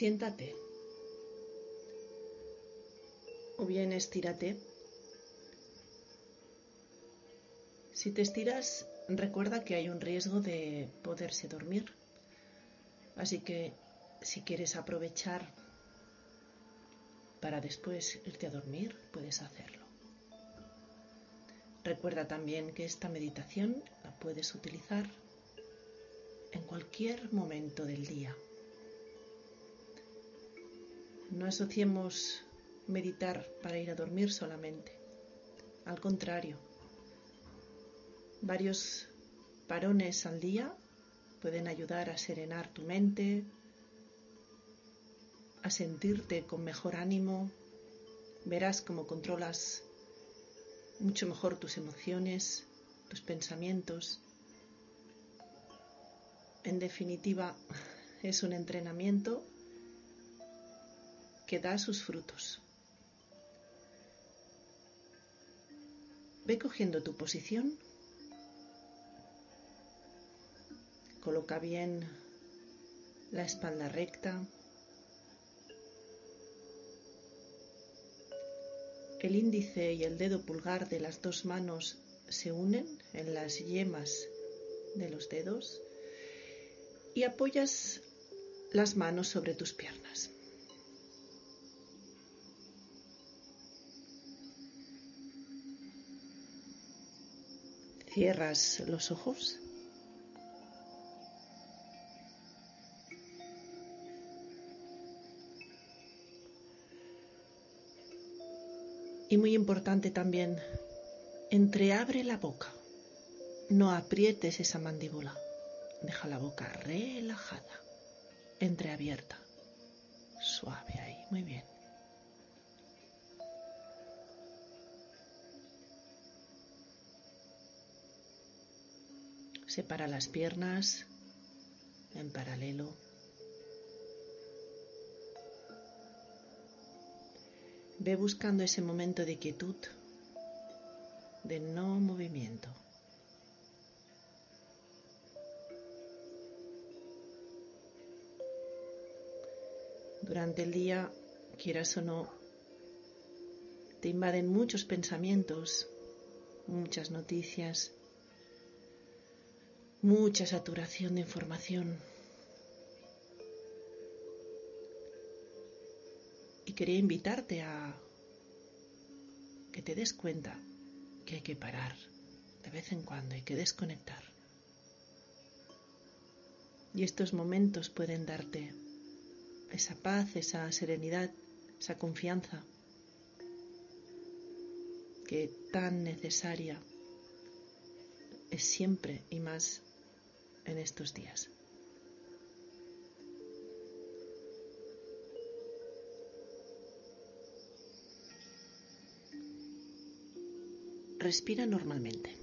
Siéntate o bien estírate. Si te estiras, recuerda que hay un riesgo de poderse dormir. Así que si quieres aprovechar para después irte a dormir, puedes hacerlo. Recuerda también que esta meditación la puedes utilizar en cualquier momento del día. No asociemos meditar para ir a dormir solamente. Al contrario, varios parones al día pueden ayudar a serenar tu mente, a sentirte con mejor ánimo. Verás cómo controlas mucho mejor tus emociones, tus pensamientos. En definitiva, es un entrenamiento que da sus frutos. Ve cogiendo tu posición. Coloca bien la espalda recta. El índice y el dedo pulgar de las dos manos se unen en las yemas de los dedos y apoyas las manos sobre tus piernas. Cierras los ojos. Y muy importante también, entreabre la boca. No aprietes esa mandíbula. Deja la boca relajada, entreabierta, suave ahí. Muy bien. Separa las piernas en paralelo. Ve buscando ese momento de quietud, de no movimiento. Durante el día, quieras o no, te invaden muchos pensamientos, muchas noticias, mucha saturación de información. Y quería invitarte a que te des cuenta que hay que parar de vez en cuando, hay que desconectar. Y estos momentos pueden darte esa paz, esa serenidad, esa confianza que tan necesaria es siempre y más en estos días. Respira normalmente.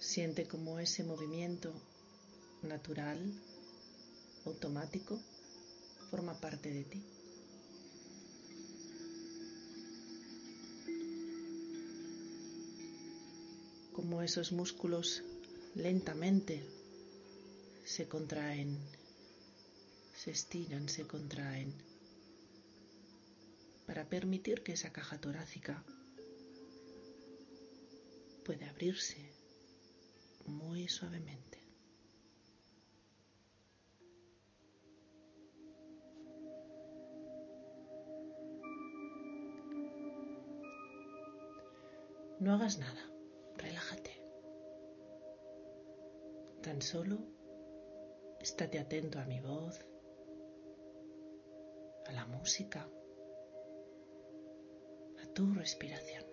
Siente como ese movimiento natural, automático, forma parte de ti. Como esos músculos lentamente se contraen, se estiran, se contraen, para permitir que esa caja torácica pueda abrirse muy suavemente. No hagas nada Tan solo estate atento a mi voz, a la música, a tu respiración.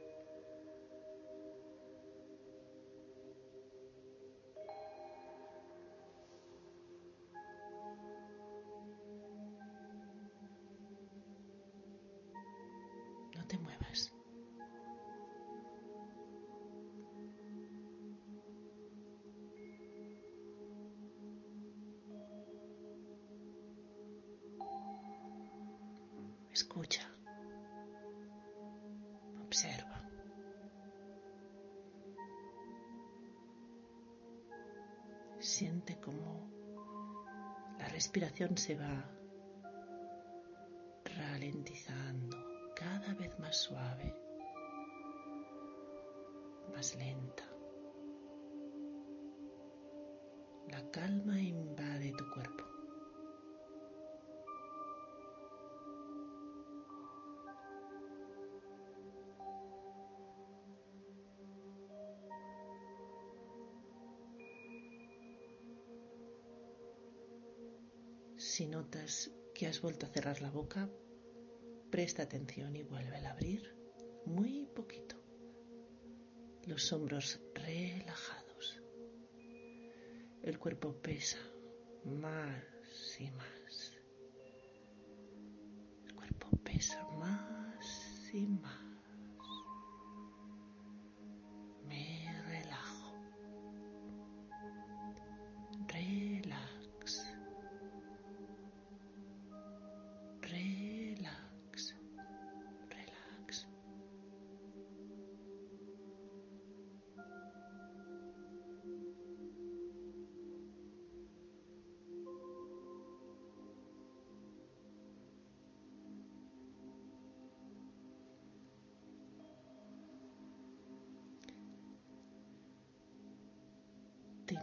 Siente como la respiración se va ralentizando, cada vez más suave, más lenta. La calma invade tu cuerpo. Si notas que has vuelto a cerrar la boca, presta atención y vuelve a abrir muy poquito. Los hombros relajados. El cuerpo pesa más y más. El cuerpo pesa más y más.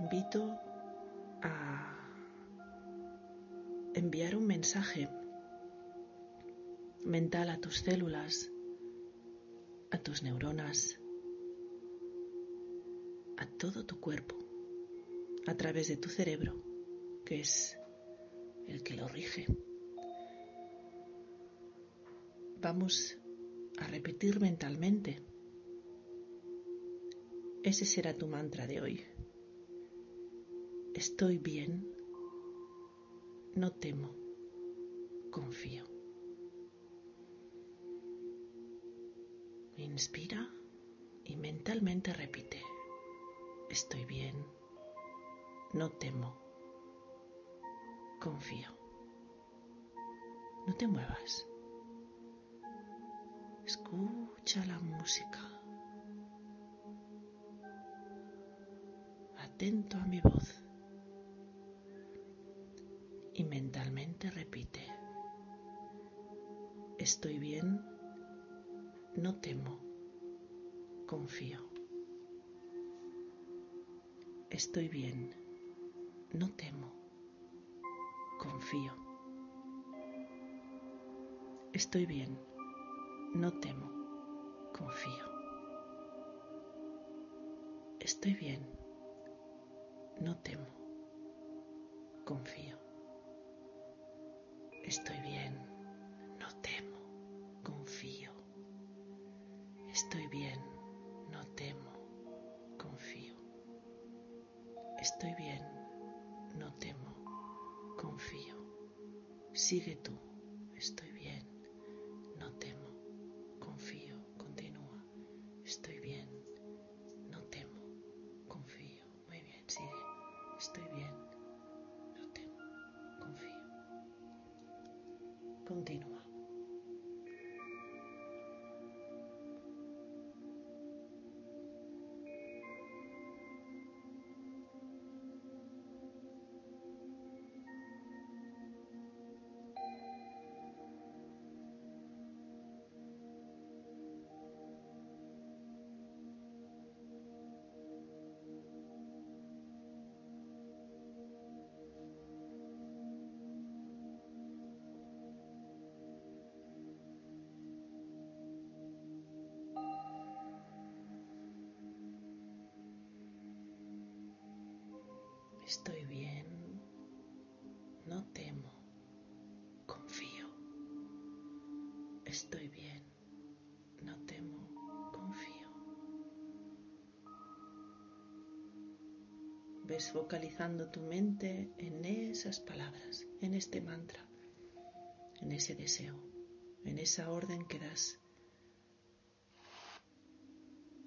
Invito a enviar un mensaje mental a tus células, a tus neuronas, a todo tu cuerpo, a través de tu cerebro, que es el que lo rige. Vamos a repetir mentalmente. Ese será tu mantra de hoy. Estoy bien, no temo, confío. Inspira y mentalmente repite, estoy bien, no temo, confío. No te muevas. Escucha la música. Atento a mi voz y mentalmente repite, estoy bien, no temo, confío. Estoy bien, no temo, confío. Estoy bien, no temo, confío. Estoy bien, no temo, confío. Estoy bien, no temo, confío. Estoy bien, no temo, confío. Estoy bien, no temo, confío. Sigue tú, estoy bien, Estoy bien, no temo, confío. Estoy bien, no temo, confío. Ves vocalizando tu mente en esas palabras, en este mantra, en ese deseo, en esa orden que das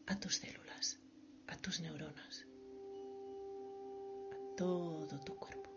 a tus células, a tus neuronas todo tu cuerpo.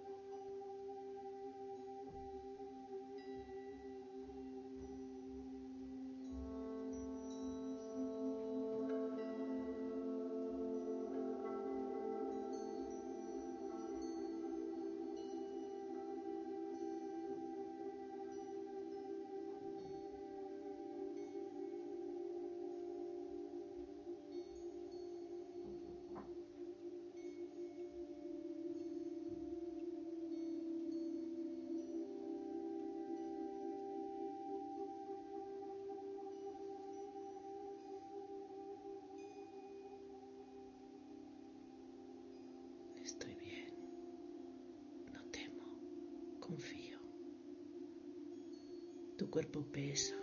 Cuerpo pesa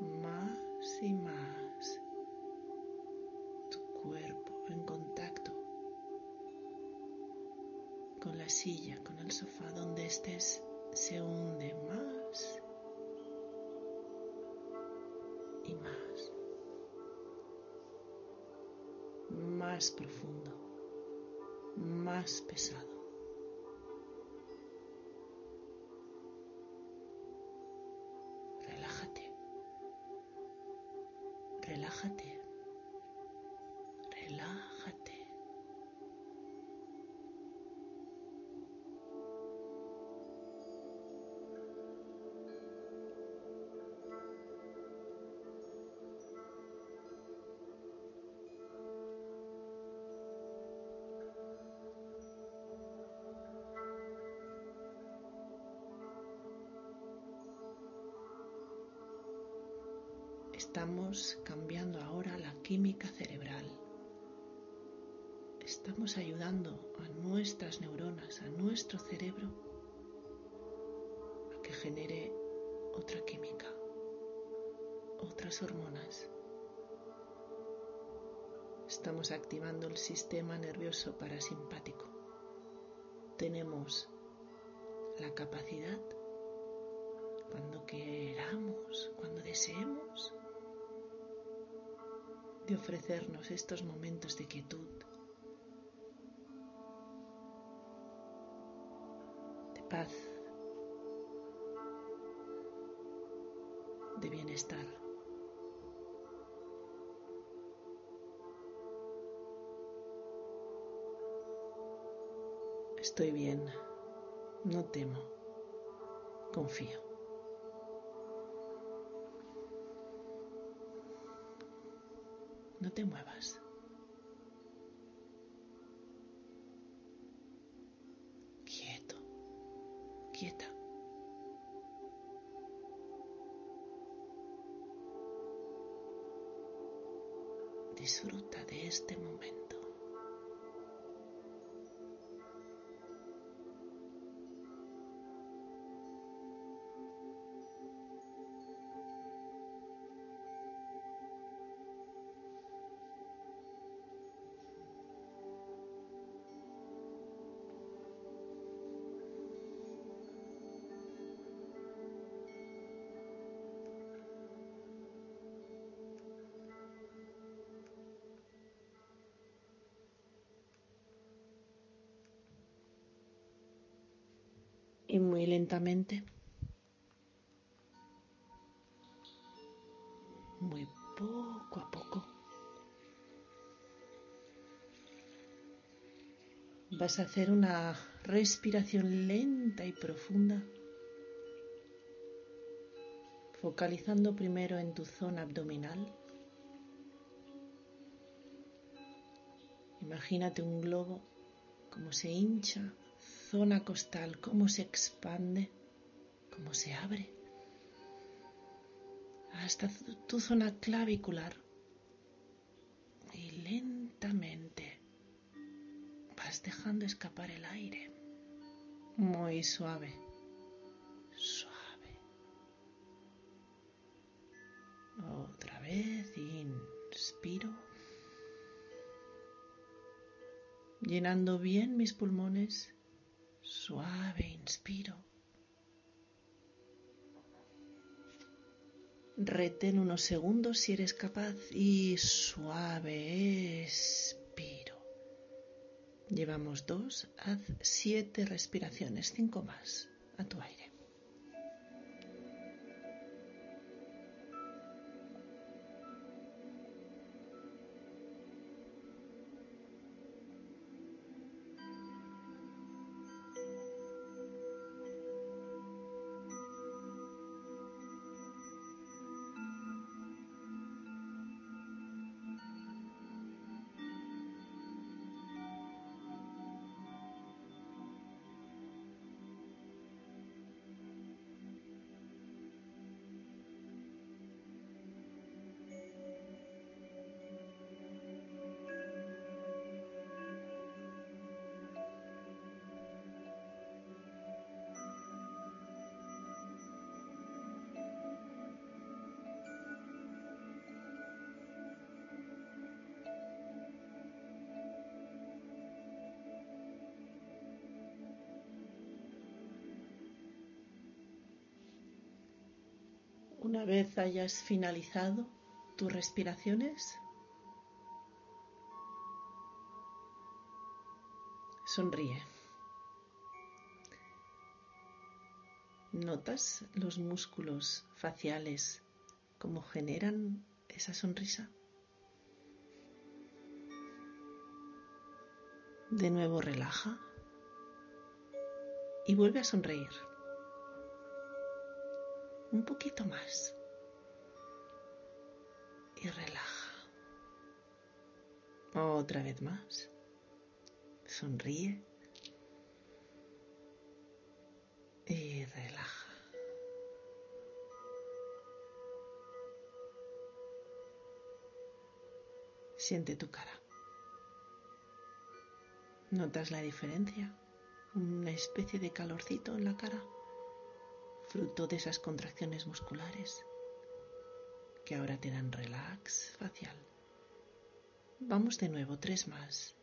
más y más. Tu cuerpo en contacto con la silla, con el sofá donde estés, se hunde más y más. Más profundo, más pesado. Estamos cambiando ahora la química cerebral. Estamos ayudando a nuestras neuronas, a nuestro cerebro, a que genere otra química, otras hormonas. Estamos activando el sistema nervioso parasimpático. Tenemos la capacidad, cuando queramos, cuando deseemos, de ofrecernos estos momentos de quietud, de paz, de bienestar. Estoy bien, no temo, confío. No te muevas. Quieto, quieta. Disfruta de este momento. Y muy lentamente, muy poco a poco, vas a hacer una respiración lenta y profunda, focalizando primero en tu zona abdominal. Imagínate un globo como se hincha zona costal, cómo se expande, cómo se abre, hasta tu zona clavicular. Y lentamente vas dejando escapar el aire, muy suave, suave. Otra vez, inspiro, llenando bien mis pulmones Suave, inspiro. Retén unos segundos si eres capaz y suave, expiro. Llevamos dos, haz siete respiraciones, cinco más a tu aire. Una vez hayas finalizado tus respiraciones, sonríe. ¿Notas los músculos faciales como generan esa sonrisa? De nuevo relaja y vuelve a sonreír. Un poquito más. Y relaja. Otra vez más. Sonríe. Y relaja. Siente tu cara. ¿Notas la diferencia? Una especie de calorcito en la cara, fruto de esas contracciones musculares que ahora te dan relax facial. Vamos de nuevo, tres más.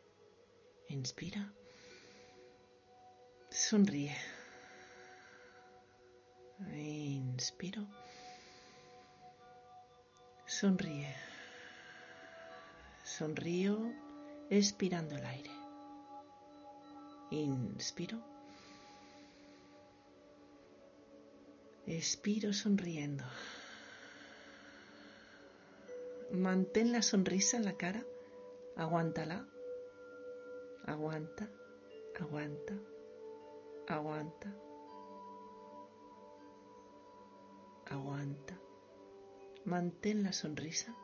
Inspira. Sonríe. Inspiro. Sonríe. Sonrío expirando el aire. Inspiro. Expiro sonriendo. Mantén la sonrisa en la cara. Aguántala. Aguanta, aguanta, aguanta. Aguanta. Mantén la sonrisa.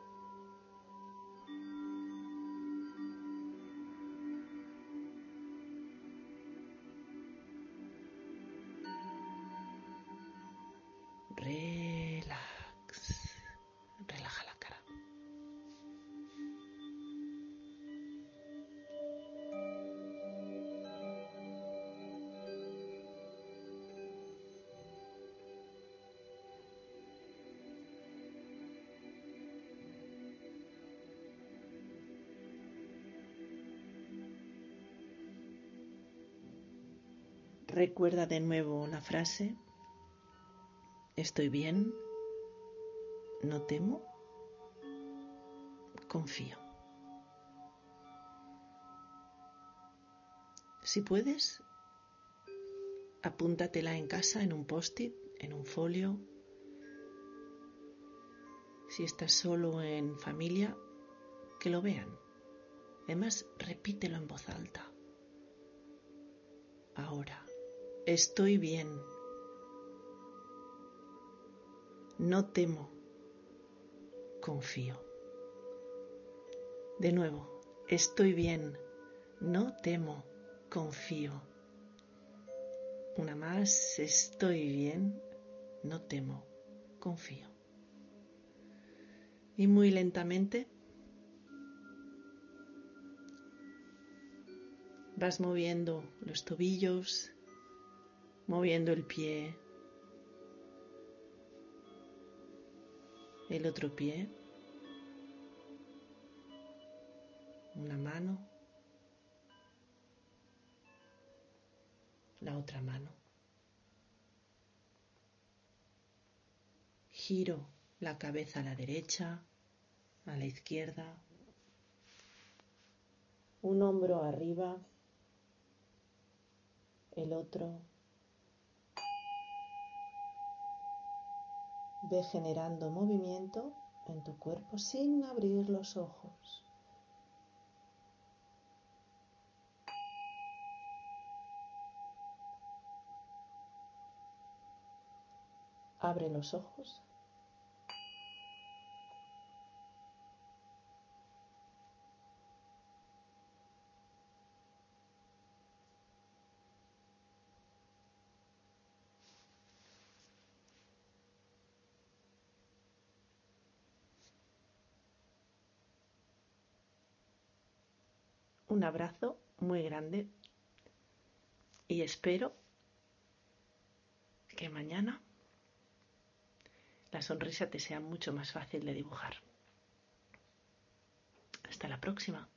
Recuerda de nuevo la frase, estoy bien, no temo, confío. Si puedes, apúntatela en casa en un post-it, en un folio. Si estás solo en familia, que lo vean. Además, repítelo en voz alta. Ahora. Estoy bien. No temo. Confío. De nuevo, estoy bien. No temo. Confío. Una más, estoy bien. No temo. Confío. Y muy lentamente vas moviendo los tobillos, moviendo el pie, el otro pie, una mano, la otra mano. Giro la cabeza a la derecha, a la izquierda, un hombro arriba, el otro Ve generando movimiento en tu cuerpo sin abrir los ojos. Abre los ojos un abrazo muy grande y espero que mañana la sonrisa te sea mucho más fácil de dibujar. Hasta la próxima.